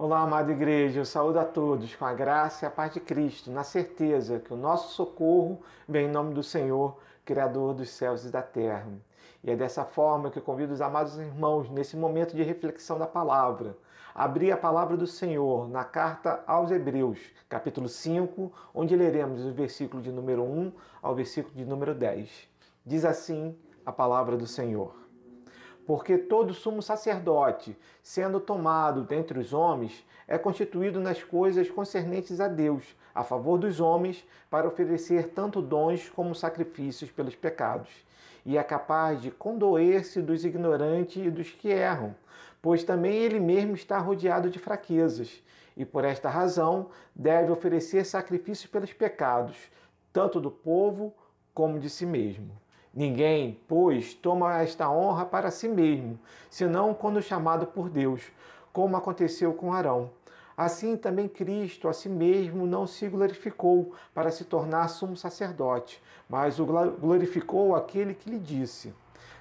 Olá, amada igreja, eu saúdo a todos com a graça e a paz de Cristo, na certeza que o nosso socorro vem em nome do Senhor, Criador dos céus e da terra. E é dessa forma que eu convido os amados irmãos, nesse momento de reflexão da palavra, a abrir a palavra do Senhor na carta aos Hebreus, capítulo 5, onde leremos o versículo de número 1 ao versículo de número 10. Diz assim a palavra do Senhor. Porque todo sumo sacerdote, sendo tomado dentre os homens, é constituído nas coisas concernentes a Deus, a favor dos homens, para oferecer tanto dons como sacrifícios pelos pecados. E é capaz de condoer-se dos ignorantes e dos que erram, pois também ele mesmo está rodeado de fraquezas, e por esta razão deve oferecer sacrifícios pelos pecados, tanto do povo como de si mesmo. Ninguém, pois, toma esta honra para si mesmo, senão quando chamado por Deus, como aconteceu com Arão. Assim também Cristo a si mesmo não se glorificou para se tornar sumo sacerdote, mas o glorificou aquele que lhe disse: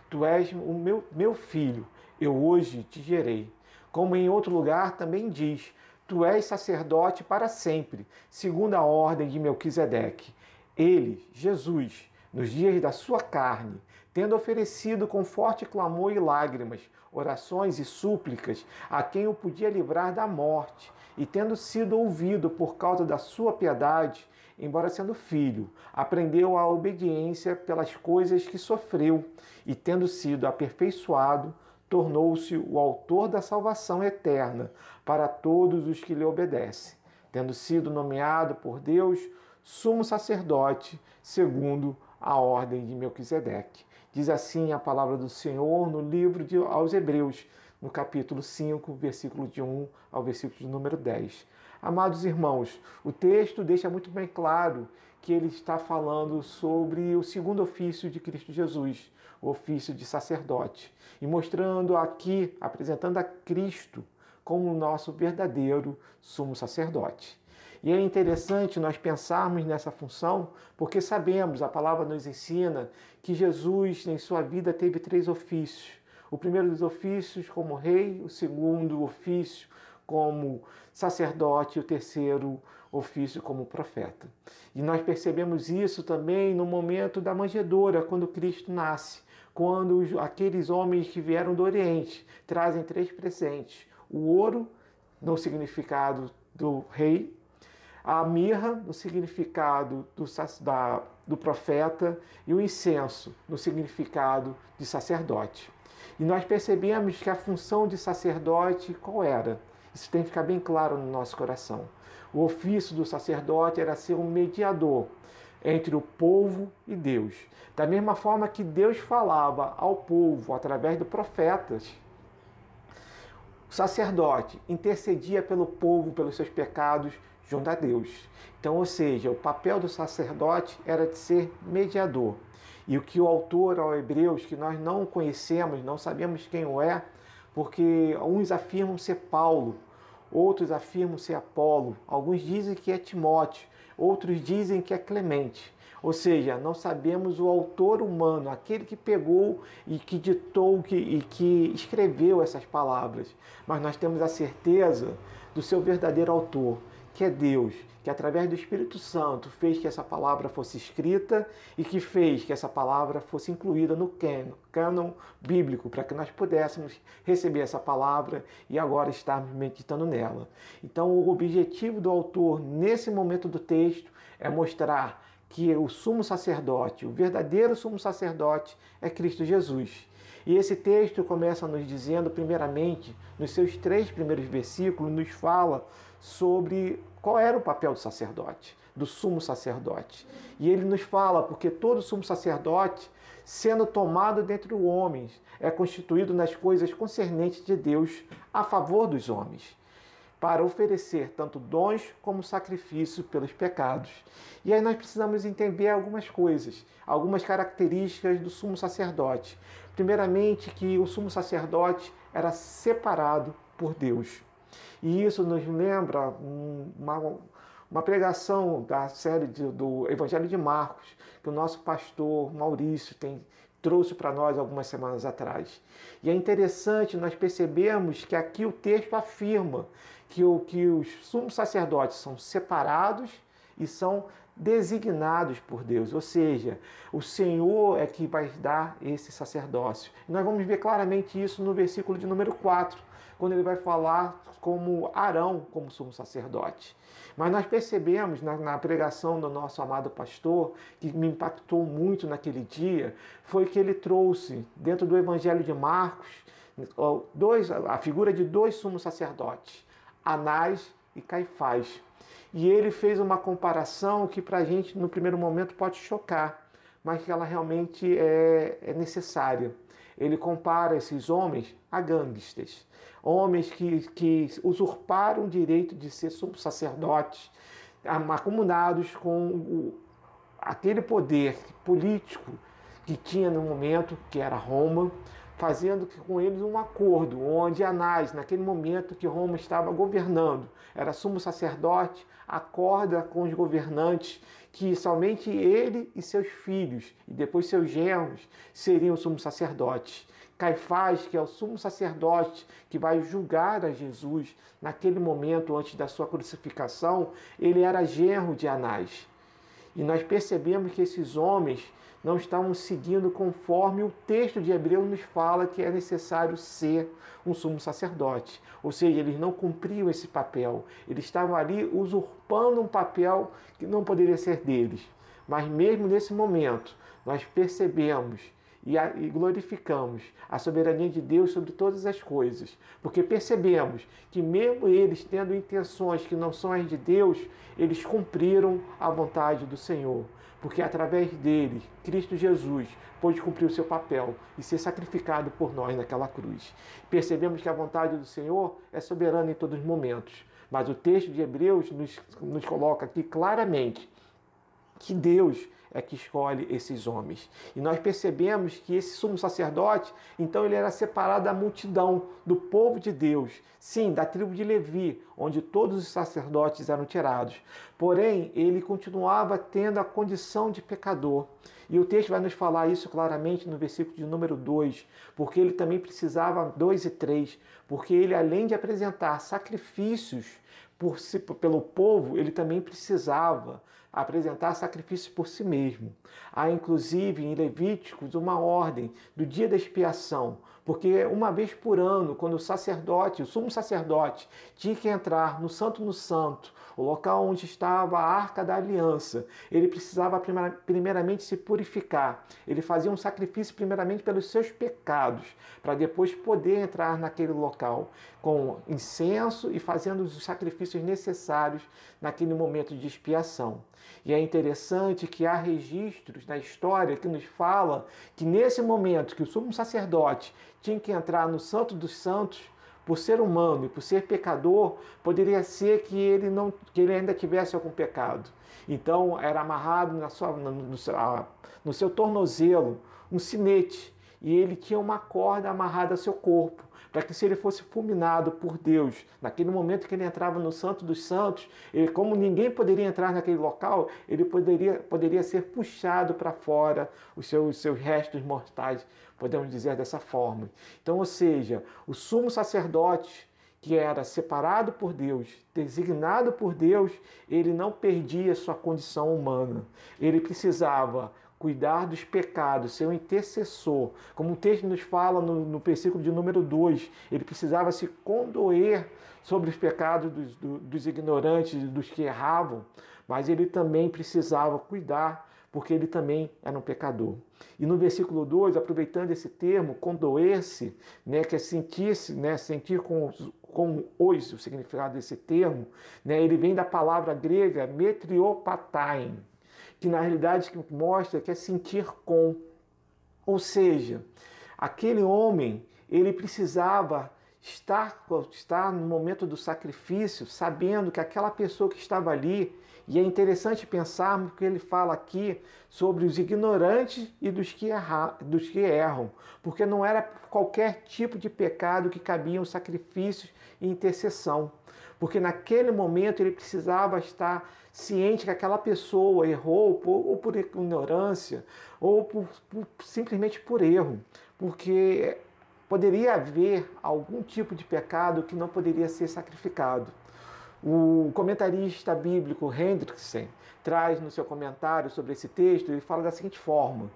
Tu és o meu, meu filho, eu hoje te gerei. Como em outro lugar também diz: Tu és sacerdote para sempre, segundo a ordem de Melquisedeque. Ele, Jesus, nos dias da sua carne, tendo oferecido com forte clamor e lágrimas, orações e súplicas a quem o podia livrar da morte, e tendo sido ouvido por causa da sua piedade, embora sendo filho, aprendeu a obediência pelas coisas que sofreu, e tendo sido aperfeiçoado, tornou-se o autor da salvação eterna para todos os que lhe obedecem, tendo sido nomeado por Deus sumo sacerdote, segundo a ordem de Melquisedeque. Diz assim a palavra do Senhor no livro de, aos Hebreus, no capítulo 5, versículo de 1 ao versículo de número 10. Amados irmãos, o texto deixa muito bem claro que ele está falando sobre o segundo ofício de Cristo Jesus, o ofício de sacerdote, e mostrando aqui, apresentando a Cristo como o nosso verdadeiro sumo sacerdote. E é interessante nós pensarmos nessa função, porque sabemos, a palavra nos ensina, que Jesus, em sua vida, teve três ofícios. O primeiro dos ofícios como rei, o segundo ofício como sacerdote o terceiro ofício como profeta. E nós percebemos isso também no momento da manjedoura, quando Cristo nasce, quando aqueles homens que vieram do Oriente trazem três presentes: o ouro, no significado do rei, a mirra no significado do, da, do profeta e o incenso no significado de sacerdote. E nós percebemos que a função de sacerdote qual era? Isso tem que ficar bem claro no nosso coração. O ofício do sacerdote era ser um mediador entre o povo e Deus. Da mesma forma que Deus falava ao povo através dos profetas, o sacerdote intercedia pelo povo, pelos seus pecados, junto a Deus. Então, ou seja, o papel do sacerdote era de ser mediador. E o que o autor ao Hebreus, que nós não conhecemos, não sabemos quem o é, porque uns afirmam ser Paulo, outros afirmam ser Apolo, alguns dizem que é Timóteo, outros dizem que é Clemente. Ou seja, não sabemos o autor humano, aquele que pegou e que ditou que, e que escreveu essas palavras, mas nós temos a certeza do seu verdadeiro autor, que é Deus, que através do Espírito Santo fez que essa palavra fosse escrita e que fez que essa palavra fosse incluída no cânon bíblico, para que nós pudéssemos receber essa palavra e agora estarmos meditando nela. Então, o objetivo do autor nesse momento do texto é mostrar que o sumo sacerdote, o verdadeiro sumo sacerdote, é Cristo Jesus. E esse texto começa nos dizendo, primeiramente, nos seus três primeiros versículos, nos fala sobre qual era o papel do sacerdote, do sumo sacerdote. E ele nos fala, porque todo sumo sacerdote, sendo tomado dentre os homens, é constituído nas coisas concernentes de Deus a favor dos homens para oferecer tanto dons como sacrifício pelos pecados. E aí nós precisamos entender algumas coisas, algumas características do sumo sacerdote. Primeiramente, que o sumo sacerdote era separado por Deus. E isso nos lembra uma, uma pregação da série de, do Evangelho de Marcos, que o nosso pastor Maurício tem trouxe para nós algumas semanas atrás. E é interessante nós percebemos que aqui o texto afirma que, o, que os sumos sacerdotes são separados e são designados por Deus, ou seja, o Senhor é que vai dar esse sacerdócio. Nós vamos ver claramente isso no versículo de número 4, quando ele vai falar como Arão como sumo sacerdote. Mas nós percebemos na, na, pregação do nosso amado pastor, que me impactou muito naquele dia, foi que ele trouxe, dentro do Evangelho de Marcos, dois, a figura de dois sumos sacerdotes, Anás e Caifás. E ele fez uma comparação que para a gente, no primeiro momento, pode chocar, mas que ela realmente é, é necessária. Ele compara esses homens a gangsters, homens que, que usurparam o direito de ser sacerdotes, acumulados com o, aquele poder político que tinha no momento, que era Roma, fazendo com eles um acordo, onde Anás, naquele momento que Roma estava governando, era sumo sacerdote, acorda com os governantes que somente ele e seus filhos, e depois seus genros, seriam sumo sacerdotes. Caifás, que é o sumo sacerdote que vai julgar a Jesus naquele momento antes da sua crucificação, ele era genro de Anás. E nós percebemos que esses homens não estavam seguindo conforme o texto de Hebreus nos fala que é necessário ser um sumo sacerdote. Ou seja, eles não cumpriam esse papel. Eles estavam ali usurpando um papel que não poderia ser deles. Mas mesmo nesse momento, nós percebemos e glorificamos a soberania de Deus sobre todas as coisas, porque percebemos que, mesmo eles tendo intenções que não são as de Deus, eles cumpriram a vontade do Senhor porque através dele, Cristo Jesus, pôde cumprir o seu papel e ser sacrificado por nós naquela cruz. Percebemos que a vontade do Senhor é soberana em todos os momentos, mas o texto de Hebreus nos, nos coloca aqui claramente que Deus é que escolhe esses homens. E nós percebemos que esse sumo sacerdote, então ele era separado da multidão, do povo de Deus, sim, da tribo de Levi, onde todos os sacerdotes eram tirados. Porém, ele continuava tendo a condição de pecador. E o texto vai nos falar isso claramente no versículo de número 2, porque ele também precisava, 2 e 3, porque ele, além de apresentar sacrifícios por si, pelo povo, ele também precisava apresentar sacrifícios por si mesmo. Há inclusive em Levíticos uma ordem do dia da expiação, porque uma vez por ano, quando o sacerdote, o sumo sacerdote, tinha que entrar no Santo no Santo, o local onde estava a arca da aliança, ele precisava primeiramente se purificar. Ele fazia um sacrifício primeiramente pelos seus pecados, para depois poder entrar naquele local com incenso e fazendo os sacrifícios necessários naquele momento de expiação. E é interessante que há registros na história que nos fala que nesse momento que o sumo sacerdote tinha que entrar no Santo dos Santos, por ser humano e por ser pecador, poderia ser que ele não que ele ainda tivesse algum pecado. Então era amarrado na sua, no, no, seu, no seu tornozelo um sinete e ele tinha uma corda amarrada ao seu corpo para que se ele fosse fulminado por Deus, naquele momento que ele entrava no Santo dos Santos, ele, como ninguém poderia entrar naquele local, ele poderia, poderia ser puxado para fora, os seus, os seus restos mortais, podemos dizer dessa forma. Então, ou seja, o sumo sacerdote que era separado por Deus, designado por Deus, ele não perdia sua condição humana. Ele precisava cuidar dos pecados, ser um intercessor. Como o texto nos fala no, no versículo de número 2, ele precisava se condoer sobre os pecados dos, dos ignorantes, dos que erravam, mas ele também precisava cuidar, porque ele também era um pecador. E no versículo 2, aproveitando esse termo, condoer-se, né, que é sentir-se, né, sentir com, com os, o significado desse termo, né, ele vem da palavra grega metriopatain, que na realidade mostra que é sentir com. Ou seja, aquele homem, ele precisava estar, estar no momento do sacrifício, sabendo que aquela pessoa que estava ali, e é interessante pensarmos que ele fala aqui sobre os ignorantes e dos que, erra, dos que erram, porque não era qualquer tipo de pecado que cabiam sacrifícios e intercessão. porque naquele momento ele precisava estar ciente que aquela pessoa errou por, ou por ignorância ou por, por, simplesmente por erro, porque poderia haver algum tipo de pecado que não poderia ser sacrificado. O comentarista bíblico Hendrickson traz no seu comentário sobre esse texto, ele fala da seguinte forma: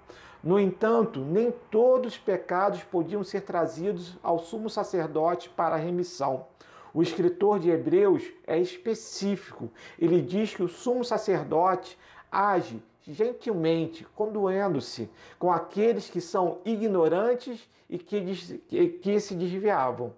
No entanto, nem todos os pecados podiam ser trazidos ao sumo sacerdote para remissão. O escritor de Hebreus é específico. Ele diz que o sumo sacerdote age gentilmente, condoendo-se com aqueles que são ignorantes e que, que se desviavam.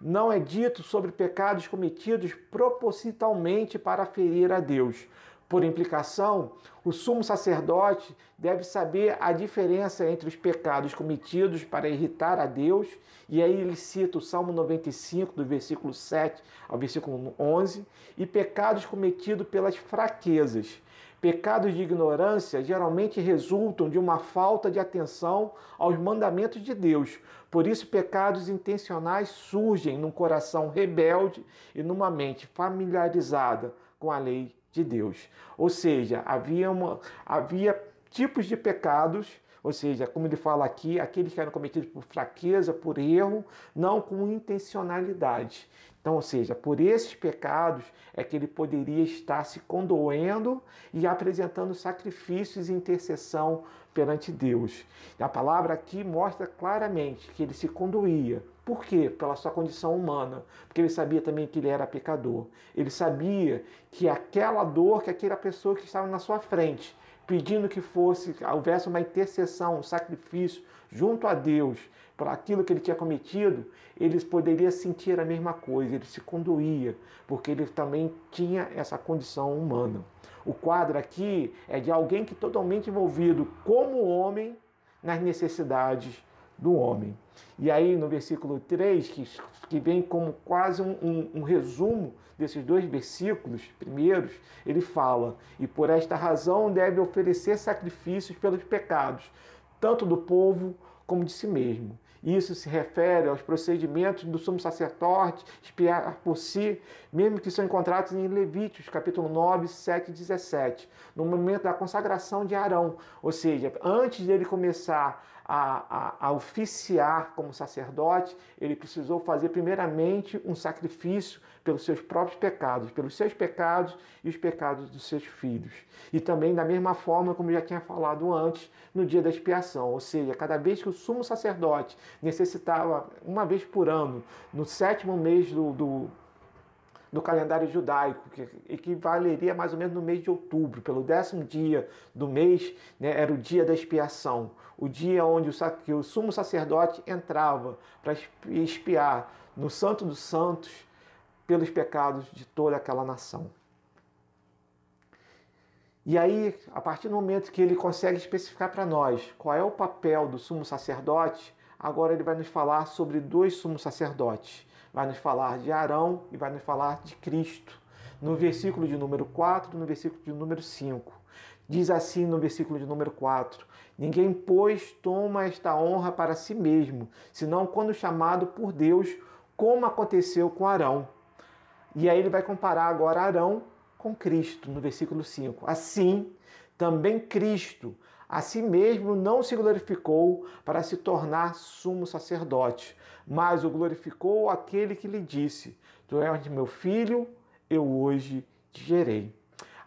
Não é dito sobre pecados cometidos propositalmente para ferir a Deus. Por implicação, o sumo sacerdote deve saber a diferença entre os pecados cometidos para irritar a Deus, e aí ele cita o Salmo 95, do versículo 7 ao versículo 11, e pecados cometidos pelas fraquezas. Pecados de ignorância geralmente resultam de uma falta de atenção aos mandamentos de Deus. Por isso, pecados intencionais surgem num coração rebelde e numa mente familiarizada com a lei de Deus. Ou seja, havia, uma, havia tipos de pecados ou seja, como ele fala aqui, aqueles que eram cometidos por fraqueza, por erro, não com intencionalidade. Então, ou seja, por esses pecados é que ele poderia estar se condoendo e apresentando sacrifícios e intercessão perante Deus. A palavra aqui mostra claramente que ele se condoía. Por quê? Pela sua condição humana. Porque ele sabia também que ele era pecador. Ele sabia que aquela dor que aquela pessoa que estava na sua frente pedindo que fosse houvesse uma intercessão, um sacrifício junto a Deus por aquilo que ele tinha cometido, ele poderia sentir a mesma coisa, ele se conduía, porque ele também tinha essa condição humana. O quadro aqui é de alguém que totalmente envolvido como homem nas necessidades do homem. E aí no versículo 3, que, que vem como quase um, um, um, resumo desses dois versículos primeiros, ele fala: E por esta razão deve oferecer sacrifícios pelos pecados, tanto do povo como de si mesmo. Isso se refere aos procedimentos do sumo sacerdote espiar por si, mesmo que são encontrados em Levíticos, capítulo 9, 7 e 17, no momento da consagração de Arão. Ou seja, antes dele começar a, a, a oficiar como sacerdote, ele precisou fazer primeiramente um sacrifício pelos seus próprios pecados, pelos seus pecados e os pecados dos seus filhos. E também da mesma forma, como já tinha falado antes, no dia da expiação, ou seja, cada vez que o sumo sacerdote necessitava, uma vez por ano, no sétimo mês do, do calendário judaico, que equivaleria mais ou menos no mês de outubro, pelo décimo dia do mês, né, era o dia da expiação, o dia onde o, sumo sacerdote entrava para expiar no Santo dos Santos pelos pecados de toda aquela nação. E aí, a partir do momento que ele consegue especificar para nós qual é o papel do sumo sacerdote, agora ele vai nos falar sobre dois sumos sacerdotes vai nos falar de Arão e vai nos falar de Cristo. No versículo de número 4 e no versículo de número 5. Diz assim no versículo de número 4: Ninguém, pois, toma esta honra para si mesmo, senão quando chamado por Deus, como aconteceu com Arão. E aí ele vai comparar agora Arão com Cristo, no versículo 5. Assim, também Cristo, a si mesmo não se glorificou para se tornar sumo sacerdote, mas o glorificou aquele que lhe disse: Tu és meu filho, eu hoje te gerei.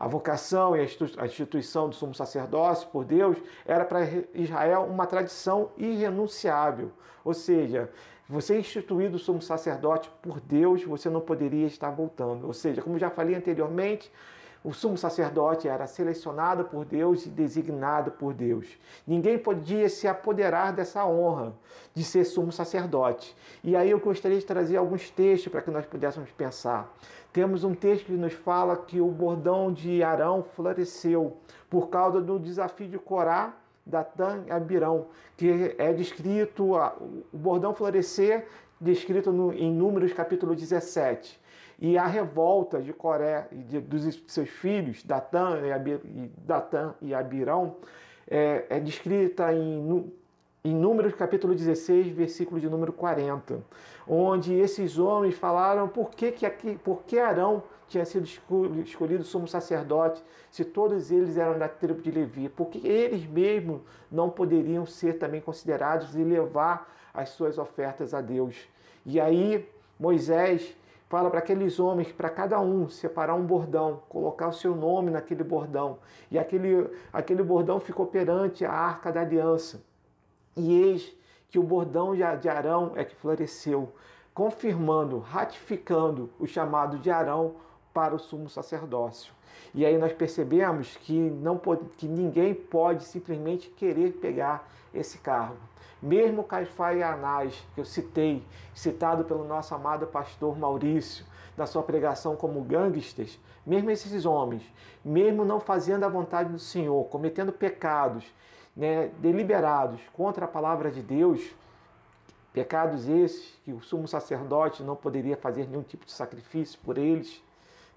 A vocação e a instituição do sumo sacerdócio por Deus era para Israel uma tradição irrenunciável. Ou seja, você instituído o sumo sacerdote por Deus, você não poderia estar voltando. Ou seja, como já falei anteriormente, o sumo sacerdote era selecionado por Deus e designado por Deus. Ninguém podia se apoderar dessa honra de ser sumo sacerdote. E aí eu gostaria de trazer alguns textos para que nós pudéssemos pensar. Temos um texto que nos fala que o bordão de Arão floresceu por causa do desafio de Corá Datã e Abirão, que é descrito, o bordão florescer, descrito no, em Números capítulo 17. E a revolta de Coré e de, dos seus filhos, Datã e, Abir, Datã e Abirão, é, é descrita em, em Números capítulo 16, versículo de número 40. onde esses homens falaram por que, que, aqui, por que Arão tinha sido escolhido sumo sacerdote, se todos eles eram da tribo de Levi, porque eles mesmos não poderiam ser também considerados e levar as suas ofertas a Deus. E aí Moisés fala para aqueles homens, para cada um, separar um bordão, colocar o seu nome naquele bordão. E aquele, aquele bordão ficou perante a arca da aliança. E eis que o bordão de Arão é que floresceu, confirmando, ratificando o chamado de Arão para o sumo sacerdócio. E aí nós percebemos que, não pode, que ninguém pode simplesmente querer pegar esse cargo. Mesmo Caifás e Anás, que eu citei, citado pelo nosso amado pastor Maurício, na sua pregação como gangsters, mesmo esses homens, mesmo não fazendo a vontade do Senhor, cometendo pecados né, deliberados contra a palavra de Deus, pecados esses que o sumo sacerdote não poderia fazer nenhum tipo de sacrifício por eles,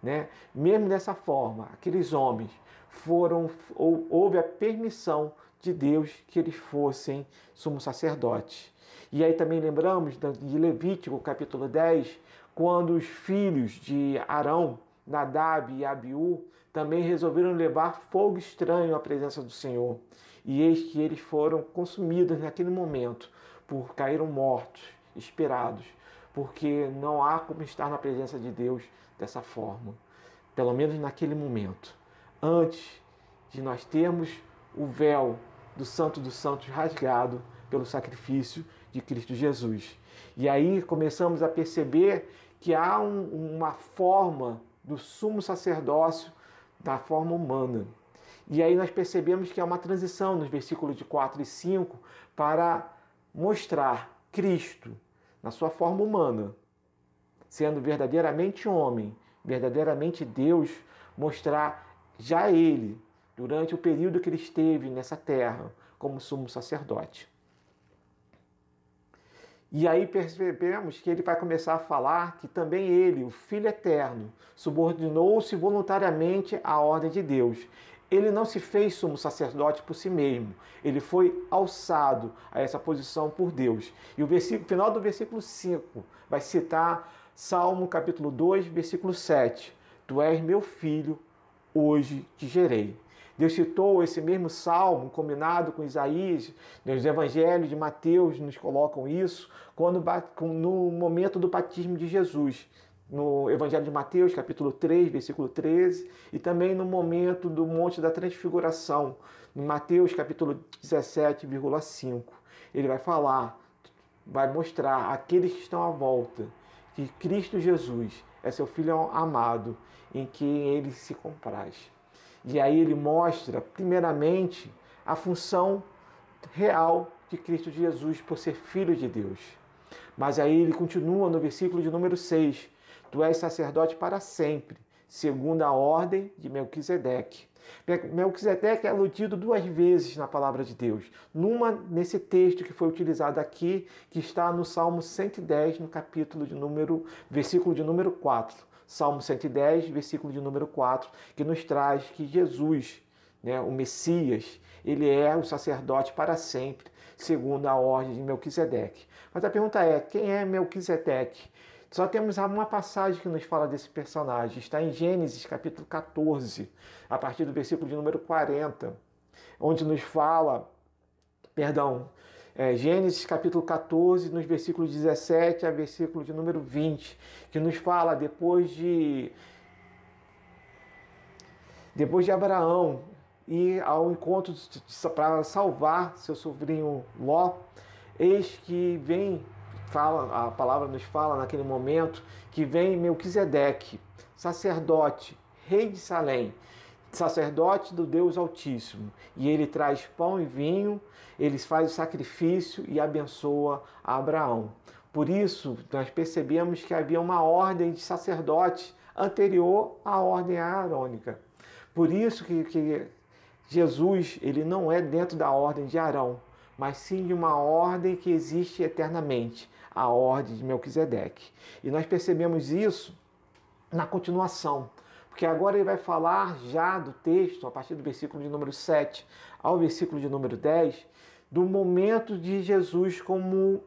né? Mesmo dessa forma, aqueles homens foram ou houve a permissão de Deus que eles fossem sumo sacerdotes. E aí também lembramos de Levítico capítulo 10, quando os filhos de Arão, Nadab e Abiú, também resolveram levar fogo estranho à presença do Senhor. E eis que eles foram consumidos naquele momento, por caíram mortos, esperados, porque não há como estar na presença de Deus dessa forma, pelo menos naquele momento, antes de nós termos o véu do Santo dos Santos rasgado pelo sacrifício de Cristo Jesus. E aí começamos a perceber que há um, uma forma do sumo sacerdócio da forma humana. E aí nós percebemos que há uma transição nos versículos de 4 e 5 para mostrar Cristo na sua forma humana, sendo verdadeiramente homem, verdadeiramente Deus, mostrar já ele, durante o período que ele esteve nessa terra, como sumo sacerdote. E aí percebemos que ele vai começar a falar que também ele, o Filho Eterno, subordinou-se voluntariamente à ordem de Deus. Ele não se fez sumo sacerdote por si mesmo, ele foi alçado a essa posição por Deus. E o versículo, final do versículo 5 vai citar Salmo capítulo 2, versículo 7. Tu és meu filho, hoje te gerei. Deus citou esse mesmo salmo, combinado com Isaías, nos evangelhos de Mateus nos colocam isso, quando no momento do batismo de Jesus, no Evangelho de Mateus, capítulo 3, versículo 13, e também no momento do Monte da Transfiguração, em Mateus, capítulo 17,5. Ele vai falar, vai mostrar àqueles que estão à volta que Cristo Jesus é seu Filho amado, em quem ele se compraz. E aí ele mostra, primeiramente, a função real de Cristo Jesus por ser Filho de Deus. Mas aí ele continua no versículo de número 6: Tu és sacerdote para sempre, segundo a ordem de Melquisedeque. Melquisedeque é aludido duas vezes na palavra de Deus. Numa, nesse texto que foi utilizado aqui, que está no Salmo 110, no capítulo de número, versículo de número 4. Salmo 110, versículo de número 4, que nos traz que Jesus, né, o Messias, ele é o sacerdote para sempre, segundo a ordem de Melquisedeque. Mas a pergunta é: quem é Melquisedeque? Só temos uma passagem que nos fala desse personagem. Está em Gênesis capítulo 14, a partir do versículo de número 40, onde nos fala, perdão, é, Gênesis capítulo 14, nos versículos 17 a versículo de número 20, que nos fala depois de depois de Abraão ir ao encontro para salvar seu sobrinho Ló, eis que vem, fala, a palavra nos fala naquele momento, que vem Melquisedeque, sacerdote, rei de Salém, sacerdote do Deus Altíssimo, e ele traz pão e vinho, ele faz o sacrifício e abençoa Abraão. Por isso, nós percebemos que havia uma ordem de sacerdote anterior à ordem aarônica. Por isso que, que Jesus ele não é dentro da ordem de Arão, mas sim de uma ordem que existe eternamente, a ordem de Melquisedeque. E nós percebemos isso na continuação, porque agora ele vai falar já do texto, a partir do versículo de número 7 ao versículo de número 10, do momento de Jesus como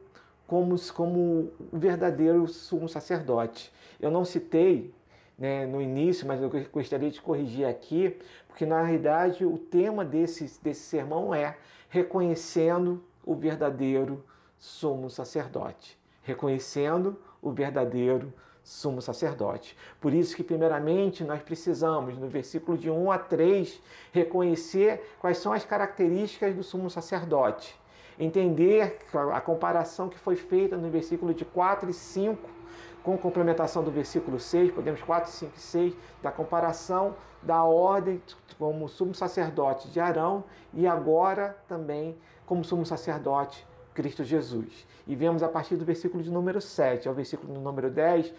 como, como o verdadeiro sumo sacerdote. Eu não citei né, no início, mas eu gostaria de corrigir aqui, porque na realidade o tema desse, desse sermão é reconhecendo o verdadeiro sumo sacerdote. Reconhecendo o verdadeiro sumo sacerdote. Por isso que, primeiramente, nós precisamos, no versículo de 1 a 3, reconhecer quais são as características do sumo sacerdote. Entender a comparação que foi feita no versículo de 4 e 5 com complementação do versículo 6, podemos 4, 5 e 6, da comparação da ordem como sumo sacerdote de Arão e agora também como sumo sacerdote Cristo Jesus. E vemos a partir do versículo de número 7 ao versículo de número 10,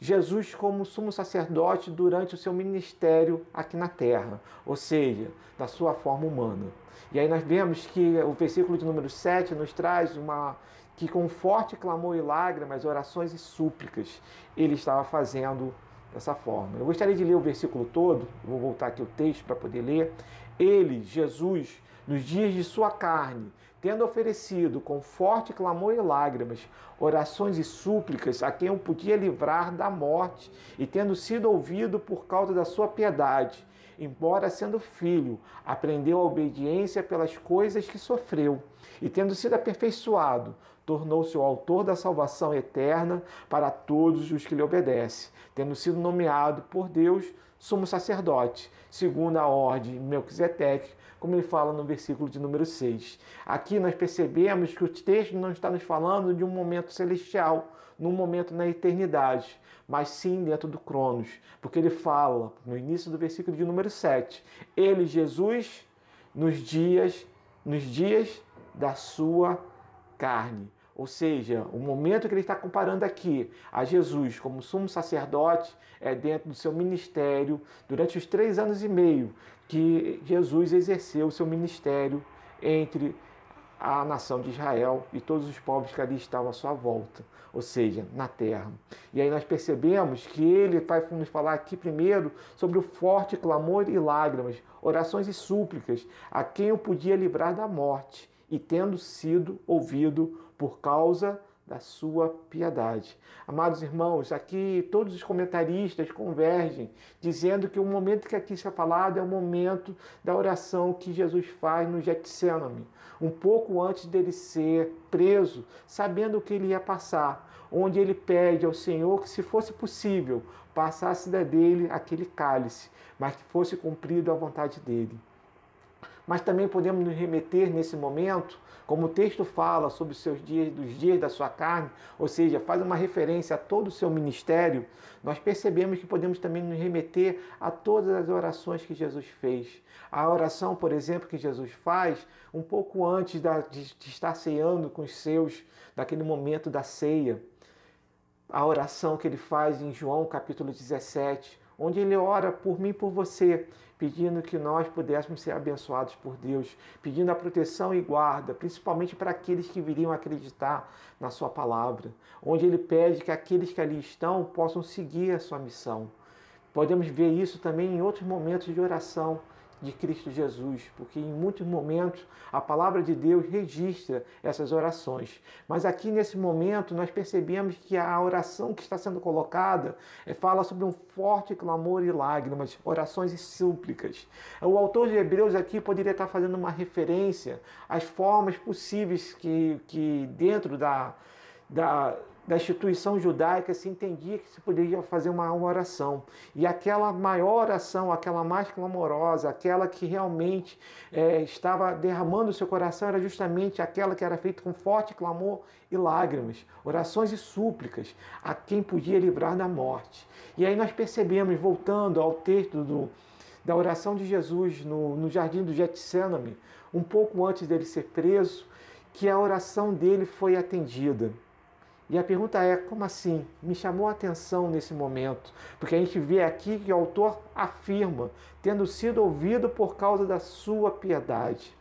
Jesus como sumo sacerdote durante o seu ministério aqui na terra, ou seja, da sua forma humana. E aí nós vemos que o versículo de número 7 nos traz uma que com forte clamor e lágrimas, orações e súplicas, ele estava fazendo dessa forma. Eu gostaria de ler o versículo todo, vou voltar aqui o texto para poder ler. Ele, Jesus, nos dias de sua carne, tendo oferecido com forte clamor e lágrimas, orações e súplicas a quem o podia livrar da morte, e tendo sido ouvido por causa da sua piedade, embora sendo filho, aprendeu a obediência pelas coisas que sofreu, e tendo sido aperfeiçoado, tornou-se o autor da salvação eterna para todos os que lhe obedecem, tendo sido nomeado por Deus sumo sacerdote, segundo a ordem de Melquisedeque, como ele fala no versículo de número 6. Aqui nós percebemos que o texto não está nos falando de um momento celestial, num momento na eternidade, mas sim dentro do Cronos, porque ele fala no início do versículo de número 7, ele Jesus nos dias nos dias da sua carne. Ou seja, o momento que ele está comparando aqui a Jesus como sumo sacerdote é dentro do seu ministério, durante os três anos e meio que Jesus exerceu o seu ministério entre a nação de Israel e todos os povos que ali estavam à sua volta, ou seja, na terra. E aí nós percebemos que ele vai nos falar aqui primeiro sobre o forte clamor e lágrimas, orações e súplicas a quem o podia livrar da morte e tendo sido ouvido por causa da sua piedade. Amados irmãos, aqui todos os comentaristas convergem, dizendo que o momento que aqui está falado é o momento da oração que Jesus faz no Getsemane, um pouco antes dele ser preso, sabendo o que ele ia passar, onde ele pede ao Senhor que, se fosse possível, passasse da dele aquele cálice, mas que fosse cumprido a vontade dele mas também podemos nos remeter nesse momento, como o texto fala sobre os seus dias, dos dias da sua carne, ou seja, faz uma referência a todo o seu ministério, nós percebemos que podemos também nos remeter a todas as orações que Jesus fez. A oração, por exemplo, que Jesus faz um pouco antes de, estar ceando com os seus, daquele momento da ceia. A oração que ele faz em João capítulo 17, onde ele ora por mim e por você, pedindo que nós pudéssemos ser abençoados por Deus, pedindo a proteção e guarda, principalmente para aqueles que viriam acreditar na Sua palavra, onde ele pede que aqueles que ali estão possam seguir a sua missão. Podemos ver isso também em outros momentos de oração de Cristo Jesus, porque em muitos momentos a palavra de Deus registra essas orações. Mas aqui nesse momento nós percebemos que a oração que está sendo colocada é, fala sobre um forte clamor e lágrimas, orações e súplicas. O autor de Hebreus aqui poderia estar fazendo uma referência às formas possíveis que, que dentro da, da da instituição judaica se entendia que se poderia fazer uma oração. E aquela maior oração, aquela mais clamorosa, aquela que realmente é, estava derramando o seu coração, era justamente aquela que era feita com forte clamor e lágrimas, orações e súplicas a quem podia livrar da morte. E aí nós percebemos, voltando ao texto do, da oração de Jesus no, no jardim do Getsemane, um pouco antes dele ser preso, que a oração dele foi atendida. E a pergunta é: como assim? Me chamou a atenção nesse momento, porque a gente vê aqui que o autor afirma, tendo sido ouvido por causa da sua piedade.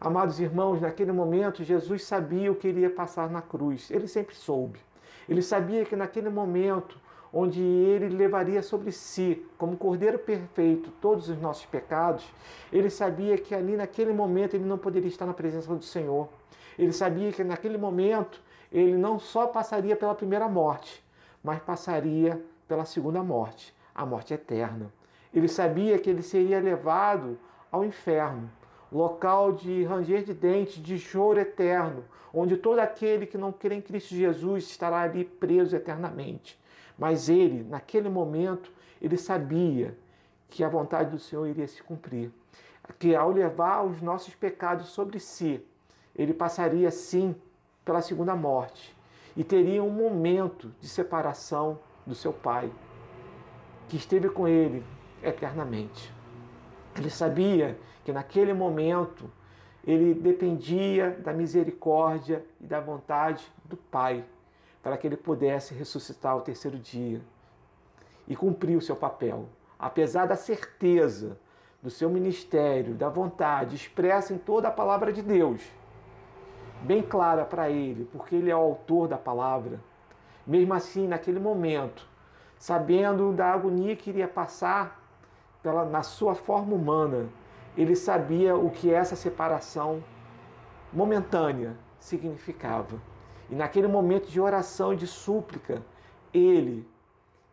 Amados irmãos, naquele momento Jesus sabia o que iria passar na cruz, ele sempre soube. Ele sabia que naquele momento, onde ele levaria sobre si, como cordeiro perfeito, todos os nossos pecados, ele sabia que ali naquele momento ele não poderia estar na presença do Senhor. Ele sabia que naquele momento ele não só passaria pela primeira morte, mas passaria pela segunda morte, a morte eterna. Ele sabia que ele seria levado ao inferno, local de ranger de dentes, de choro eterno, onde todo aquele que não crê em Cristo Jesus estará ali preso eternamente. Mas ele, naquele momento, ele sabia que a vontade do Senhor iria se cumprir, que ao levar os nossos pecados sobre si, ele passaria sim pela segunda morte e teria um momento de separação do seu pai, que esteve com ele eternamente. Ele sabia que naquele momento ele dependia da misericórdia e da vontade do Pai para que ele pudesse ressuscitar ao terceiro dia e cumprir o seu papel. Apesar da certeza do seu ministério, da vontade expressa em toda a palavra de Deus, bem clara para ele, porque ele é o autor da palavra. Mesmo assim, naquele momento, sabendo da agonia que iria passar pela, na sua forma humana, ele sabia o que essa separação momentânea significava. E naquele momento de oração e de súplica, ele,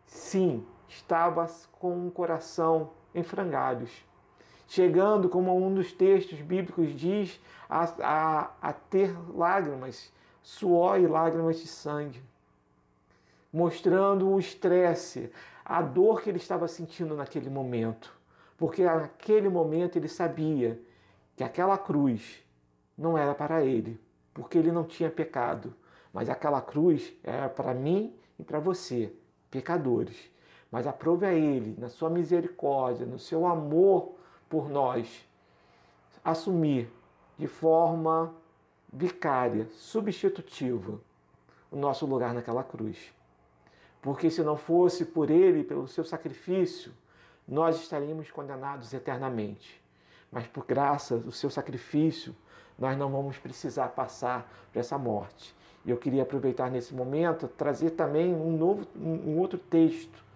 sim, estava com o coração em frangalhos, chegando, como um dos textos bíblicos diz, a, a, a ter lágrimas, suor e lágrimas de sangue, mostrando o estresse, a dor que ele estava sentindo naquele momento. Porque naquele momento ele sabia que aquela cruz não era para ele, porque ele não tinha pecado, mas aquela cruz era para mim e para você, pecadores. Mas aprove a ele, na sua misericórdia, no seu amor por nós, assumir de forma vicária, substitutiva, o nosso lugar naquela cruz. Porque se não fosse por ele, pelo seu sacrifício, nós estaríamos condenados eternamente. Mas por graça do seu sacrifício, nós não vamos precisar passar por essa morte. E eu queria aproveitar nesse momento trazer também um novo, um outro texto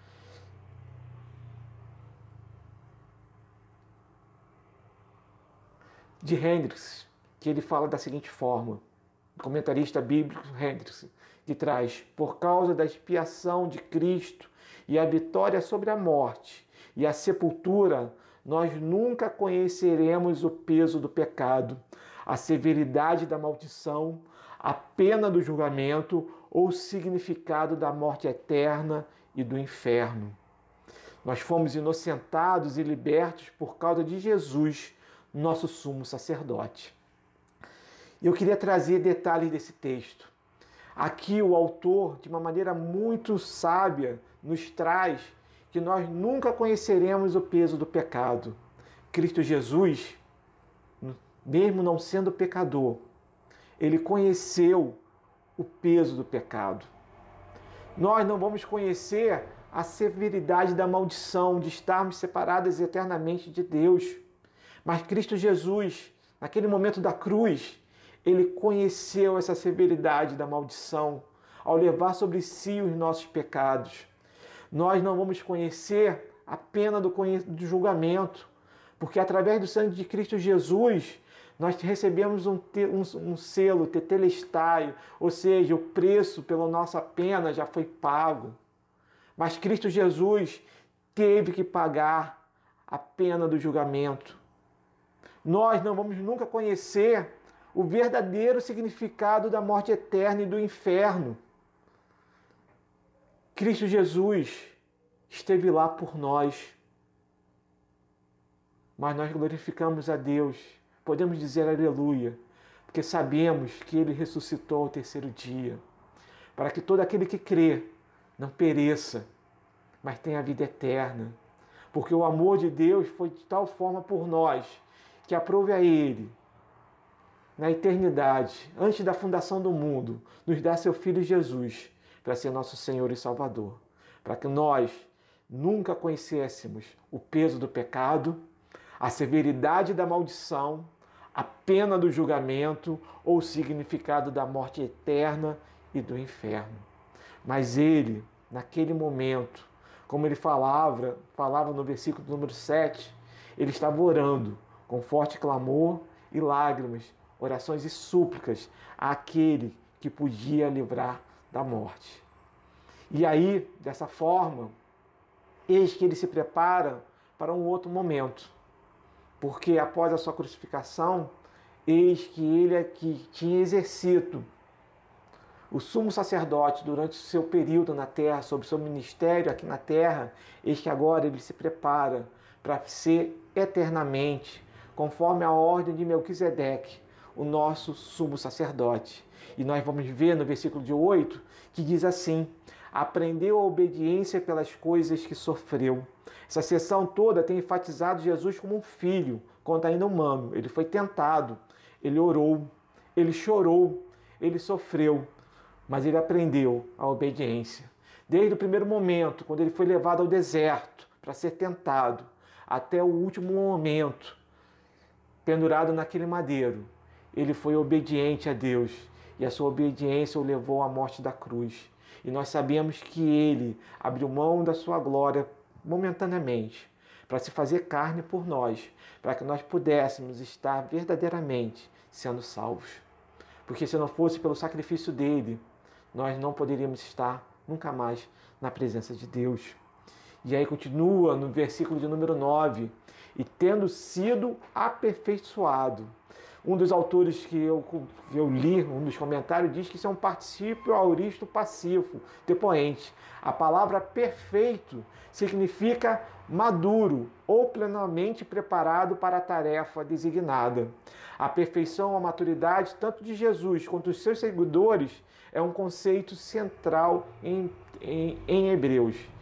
de Hendricks, que ele fala da seguinte forma: comentarista bíblico Hendricks, que traz, por causa da expiação de Cristo e a vitória sobre a morte e a sepultura, nós nunca conheceremos o peso do pecado, a severidade da maldição, a pena do julgamento ou o significado da morte eterna e do inferno. Nós fomos inocentados e libertos por causa de Jesus, nosso sumo sacerdote. Eu queria trazer detalhes desse texto. Aqui o autor, de uma maneira muito sábia, nos traz que nós nunca conheceremos o peso do pecado. Cristo Jesus, mesmo não sendo pecador, ele conheceu o peso do pecado. Nós não vamos conhecer a severidade da maldição de estarmos separados eternamente de Deus. Mas Cristo Jesus, naquele momento da cruz, ele conheceu essa severidade da maldição ao levar sobre si os nossos pecados. Nós não vamos conhecer a pena do, do julgamento, porque através do sangue de Cristo Jesus nós recebemos um, um, um selo ou seja, o preço pela nossa pena já foi pago. Mas Cristo Jesus teve que pagar a pena do julgamento. Nós não vamos nunca conhecer o verdadeiro significado da morte eterna e do inferno. Cristo Jesus esteve lá por nós. Mas nós glorificamos a Deus, podemos dizer aleluia, porque sabemos que Ele ressuscitou ao terceiro dia, para que todo aquele que crê não pereça, mas tenha vida eterna. Porque o amor de Deus foi de tal forma por nós que aprove a Ele na eternidade, antes da fundação do mundo, nos dá seu Filho Jesus para ser nosso Senhor e Salvador, para que nós nunca conhecêssemos o peso do pecado, a severidade da maldição, a pena do julgamento ou o significado da morte eterna e do inferno. Mas ele, naquele momento, como ele falava, falava no versículo número 7, ele estava orando com forte clamor e lágrimas orações e súplicas àquele que podia livrar da morte. E aí, dessa forma, eis que ele se prepara para um outro momento. Porque após a sua crucificação, eis que ele aqui tinha exercito o sumo sacerdote durante o seu período na terra, sobre o seu ministério aqui na terra, eis que agora ele se prepara para ser eternamente, conforme a ordem de Melquisedeque, o nosso sumo sacerdote. E nós vamos ver no versículo de 8 que diz assim: aprendeu a obediência pelas coisas que sofreu. Essa sessão toda tem enfatizado Jesus como um filho, quando ainda humano. Ele foi tentado, ele orou, ele chorou, ele sofreu, mas ele aprendeu a obediência. Desde o primeiro momento, quando ele foi levado ao deserto para ser tentado, até o último momento, pendurado naquele madeiro, ele foi obediente a Deus e a sua obediência o levou à morte da cruz. E nós sabemos que ele abriu mão da sua glória momentaneamente para se fazer carne por nós, para que nós pudéssemos estar verdadeiramente sendo salvos. Porque se não fosse pelo sacrifício dele, nós não poderíamos estar nunca mais na presença de Deus. E aí continua no versículo de número 9: e tendo sido aperfeiçoado um dos autores que eu, eu li, um dos comentários, diz que isso é um particípio auristo passivo, depoente. A palavra perfeito significa maduro ou plenamente preparado para a tarefa designada. A perfeição, a maturidade, tanto de Jesus quanto dos seus seguidores, é um conceito central em, em, em Hebreus.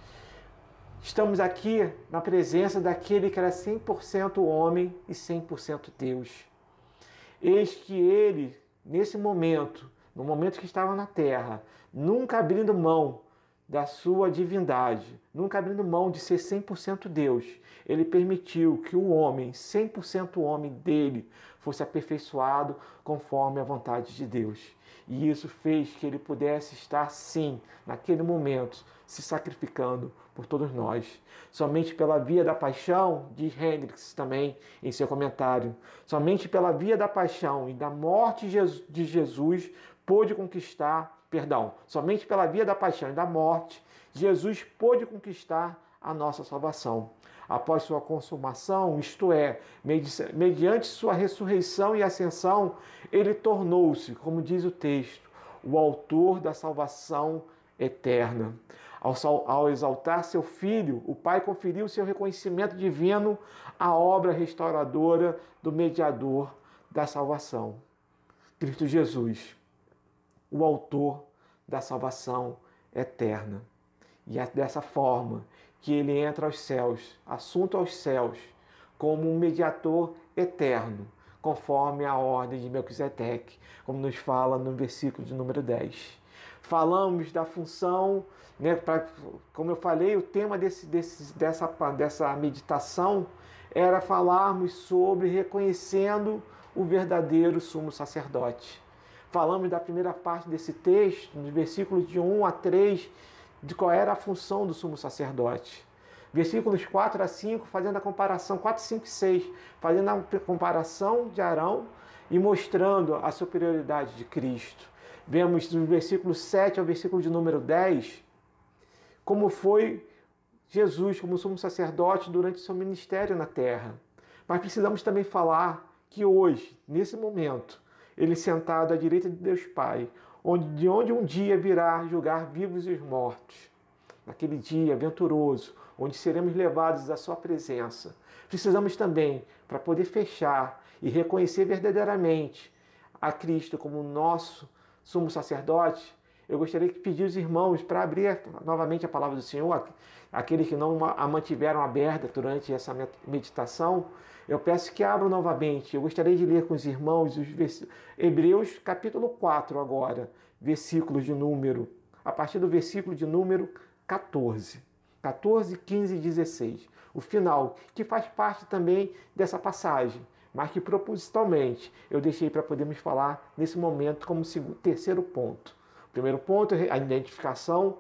Estamos aqui na presença daquele que era 100% homem e 100% Deus. Eis que ele, nesse momento, no momento que estava na terra, nunca abrindo mão da sua divindade, nunca abrindo mão de ser 100% Deus, ele permitiu que o homem, 100% homem dele, fosse aperfeiçoado conforme a vontade de Deus. E isso fez que ele pudesse estar, sim, naquele momento, se sacrificando por todos nós. Somente pela via da paixão, diz Hendricks também em seu comentário, somente pela via da paixão e da morte de Jesus pôde conquistar, perdão, somente pela via da paixão e da morte, Jesus pôde conquistar a nossa salvação. Após sua consumação, isto é, mediante sua ressurreição e ascensão, ele tornou-se, como diz o texto, o autor da salvação eterna. Ao, exaltar seu filho, o Pai conferiu seu reconhecimento divino à obra restauradora do mediador da salvação, Cristo Jesus, o autor da salvação eterna. E é dessa forma que ele entra aos céus, assunto aos céus, como um mediador eterno, conforme a ordem de Melquisedeque, como nos fala no versículo de número 10 falamos da função, né, pra, como eu falei, o tema desse, desse, dessa, dessa meditação era falarmos sobre reconhecendo o verdadeiro sumo sacerdote. Falamos da primeira parte desse texto, nos versículos de 1 a 3, de qual era a função do sumo sacerdote. Versículos 4 a 5, fazendo a comparação, 4, 5 e 6, fazendo a comparação de Arão e mostrando a superioridade de Cristo. Vemos do versículo 7 ao versículo de número 10 como foi Jesus como sumo sacerdote durante seu ministério na terra. Mas precisamos também falar que hoje, nesse momento, ele sentado à direita de Deus Pai, onde, de onde um dia virá julgar vivos e os mortos. Naquele dia aventuroso, onde seremos levados à sua presença. Precisamos também, para poder fechar e reconhecer verdadeiramente a Cristo como nosso sumo sacerdote, eu gostaria de pedir os irmãos para abrir novamente a palavra do Senhor, aqueles que não a mantiveram aberta durante essa meditação, eu peço que abram novamente. Eu gostaria de ler com os irmãos os vers... Hebreus capítulo 4 agora, versículos de número, a partir do versículo de número 14. 14, 15 e 16. O final, que faz parte também dessa passagem mas que propositalmente eu deixei para podermos falar nesse momento como segundo, terceiro ponto. O primeiro ponto é a identificação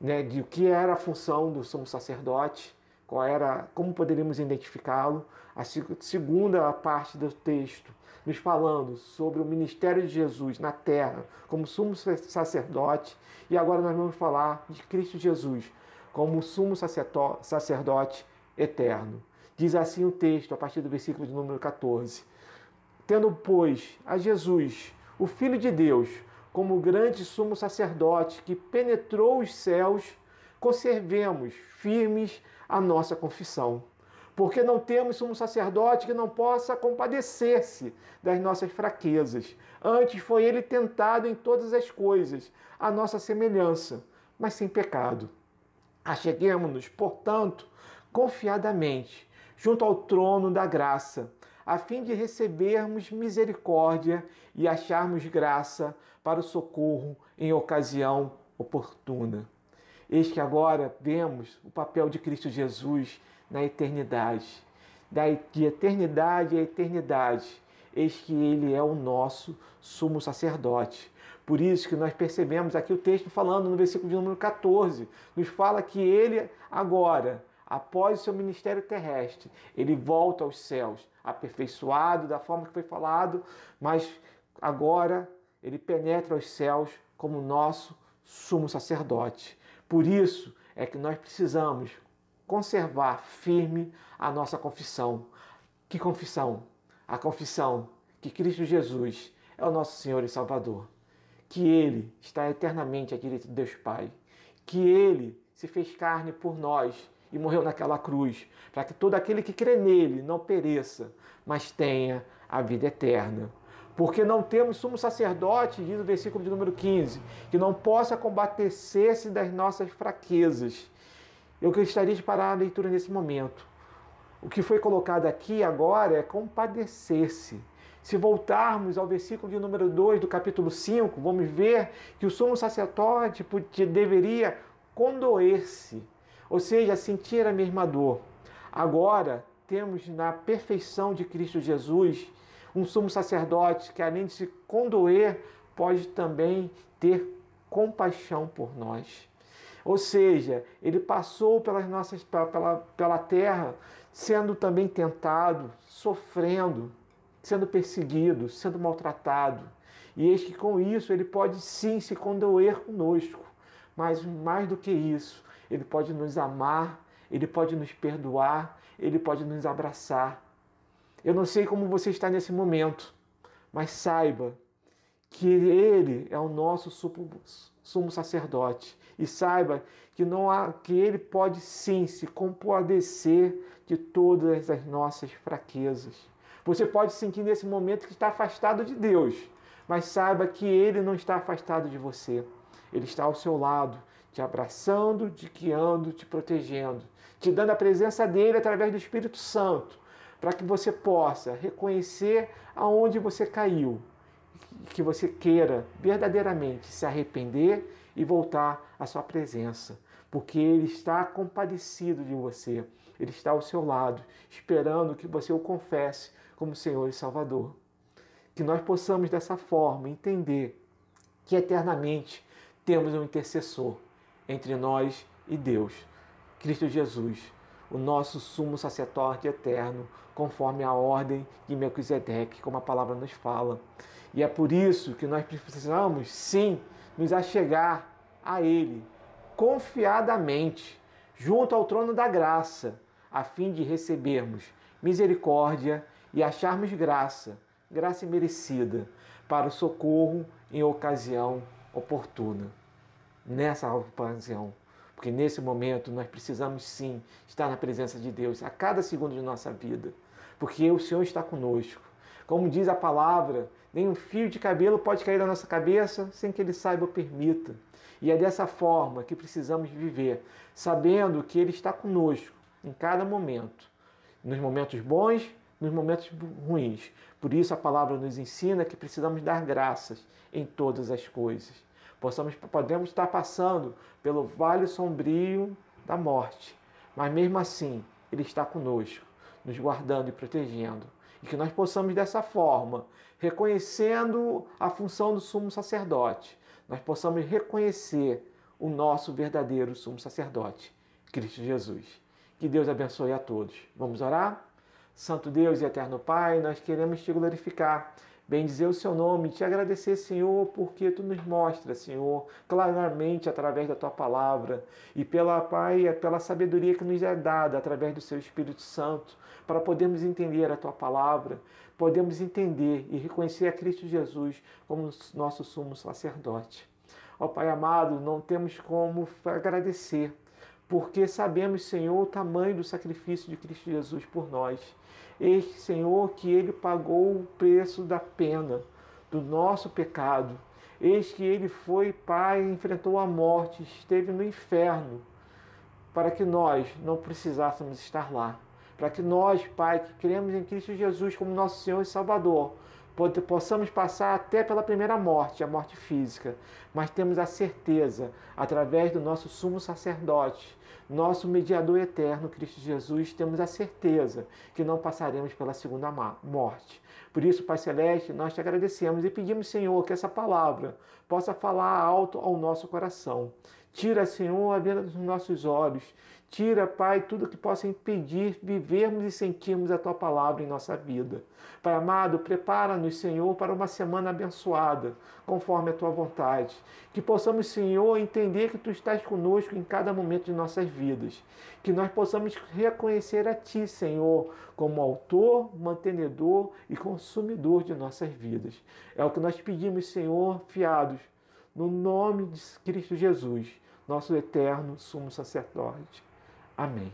né, de o que era a função do sumo sacerdote, qual era, como poderíamos identificá-lo. A segunda parte do texto nos falando sobre o ministério de Jesus na terra como sumo sacerdote. E agora nós vamos falar de Cristo Jesus como sumo sacerdote eterno. Diz assim o texto, a partir do versículo de número 14. Tendo, pois, a Jesus, o Filho de Deus, como grande sumo sacerdote que penetrou os céus, conservemos firmes a nossa confissão. Porque não temos sumo sacerdote que não possa compadecer-se das nossas fraquezas. Antes foi ele tentado em todas as coisas, a nossa semelhança, mas sem pecado. Acheguemos-nos, portanto, confiadamente junto ao trono da graça, a fim de recebermos misericórdia e acharmos graça para o socorro em ocasião oportuna. Eis que agora vemos o papel de Cristo Jesus na eternidade. De eternidade a eternidade, eis que Ele é o nosso sumo sacerdote. Por isso que nós percebemos aqui o texto falando no versículo de número 14, nos fala que Ele agora, após o seu ministério terrestre, Ele volta aos céus, aperfeiçoado da forma que foi falado, mas agora Ele penetra os céus como nosso sumo sacerdote. Por isso é que nós precisamos conservar firme a nossa confissão. Que confissão? A confissão que Cristo Jesus é o nosso Senhor e Salvador, que Ele está eternamente à direita de Deus Pai, que Ele se fez carne por nós e morreu naquela cruz, para que todo aquele que crê nele não pereça, mas tenha a vida eterna. Porque não temos sumo sacerdote, diz o versículo de número 15, que não possa combater-se das nossas fraquezas eu gostaria de parar a leitura nesse momento. O que foi colocado aqui agora é compadecer-se. Se voltarmos ao versículo de número 2 do capítulo 5, vamos ver que o sumo sacerdote deveria condoer-se, ou seja, sentir a mesma dor. Agora temos na perfeição de Cristo Jesus um sumo sacerdote que, além de se condoer, pode também ter compaixão por nós. Ou seja, ele passou pelas nossas, pela, pela terra sendo também tentado, sofrendo, sendo perseguido, sendo maltratado. E eis que com isso ele pode sim se condoer conosco, mas mais do que isso, ele pode nos amar, ele pode nos perdoar, ele pode nos abraçar. Eu não sei como você está nesse momento, mas saiba que ele é o nosso sumo sacerdote e saiba que não há que ele pode sim se compadecer de todas as nossas fraquezas. Você pode sentir nesse momento que está afastado de Deus, mas saiba que ele não está afastado de você. Ele está ao seu lado, te abraçando, te guiando, te protegendo, te dando a presença dele através do Espírito Santo, para que você possa reconhecer aonde você caiu, que você queira verdadeiramente se arrepender e voltar à sua presença, porque Ele está compadecido de você, Ele está ao seu lado, esperando que você o confesse como Senhor e Salvador. Que nós possamos dessa forma entender que eternamente temos um intercessor entre nós e Deus, Cristo Jesus, o nosso sumo sacerdote eterno, conforme a ordem de Melquisedeque, como a palavra nos fala. E é por isso que nós precisamos, sim, nos achegar a Ele confiadamente junto ao trono da graça, a fim de recebermos misericórdia e acharmos graça, graça merecida, para o socorro em ocasião oportuna. Nessa ocasião, porque nesse momento nós precisamos sim estar na presença de Deus a cada segundo de nossa vida, porque o Senhor está conosco. Como diz a palavra, nem um fio de cabelo pode cair da nossa cabeça sem que Ele saiba ou permita. E é dessa forma que precisamos viver, sabendo que Ele está conosco em cada momento, nos momentos bons, nos momentos ruins. Por isso a palavra nos ensina que precisamos dar graças em todas as coisas. Possamos, podemos estar passando pelo vale sombrio da morte, mas mesmo assim Ele está conosco, nos guardando e protegendo e que nós possamos dessa forma, reconhecendo a função do sumo sacerdote, nós possamos reconhecer o nosso verdadeiro sumo sacerdote, Cristo Jesus. Que Deus abençoe a todos. Vamos orar? Santo Deus e eterno Pai, nós queremos te glorificar bendizer o seu nome, te agradecer, Senhor, porque tu nos mostra, Senhor, claramente através da tua palavra e pela Pai, pela sabedoria que nos é dada através do seu Espírito Santo, para podermos entender a tua palavra, podemos entender e reconhecer a Cristo Jesus como nosso sumo sacerdote. Ó Pai amado, não temos como agradecer, porque sabemos, Senhor, o tamanho do sacrifício de Cristo Jesus por nós. Este Senhor que ele pagou o preço da pena do nosso pecado. Eis que ele foi, Pai, enfrentou a morte, esteve no inferno, para que nós não precisássemos estar lá. Para que nós, Pai, que cremos em Cristo Jesus como nosso Senhor e Salvador, possamos passar até pela primeira morte, a morte física, mas temos a certeza, através do nosso sumo sacerdote, nosso mediador eterno, Cristo Jesus, temos a certeza que não passaremos pela segunda morte. Por isso, Pai Celeste, nós te agradecemos e pedimos, Senhor, que essa palavra possa falar alto ao nosso coração. Tira, Senhor, a venda dos nossos olhos. Tira, Pai, tudo que possa impedir vivermos e sentirmos a Tua palavra em nossa vida. Pai amado, prepara-nos, Senhor, para uma semana abençoada, conforme a Tua vontade. Que possamos, Senhor, entender que Tu estás conosco em cada momento de nossas vidas. Que nós possamos reconhecer a Ti, Senhor, como autor, mantenedor e consumidor de nossas vidas. É o que nós pedimos, Senhor, fiados, no nome de Cristo Jesus, nosso eterno sumo sacerdote. Amém.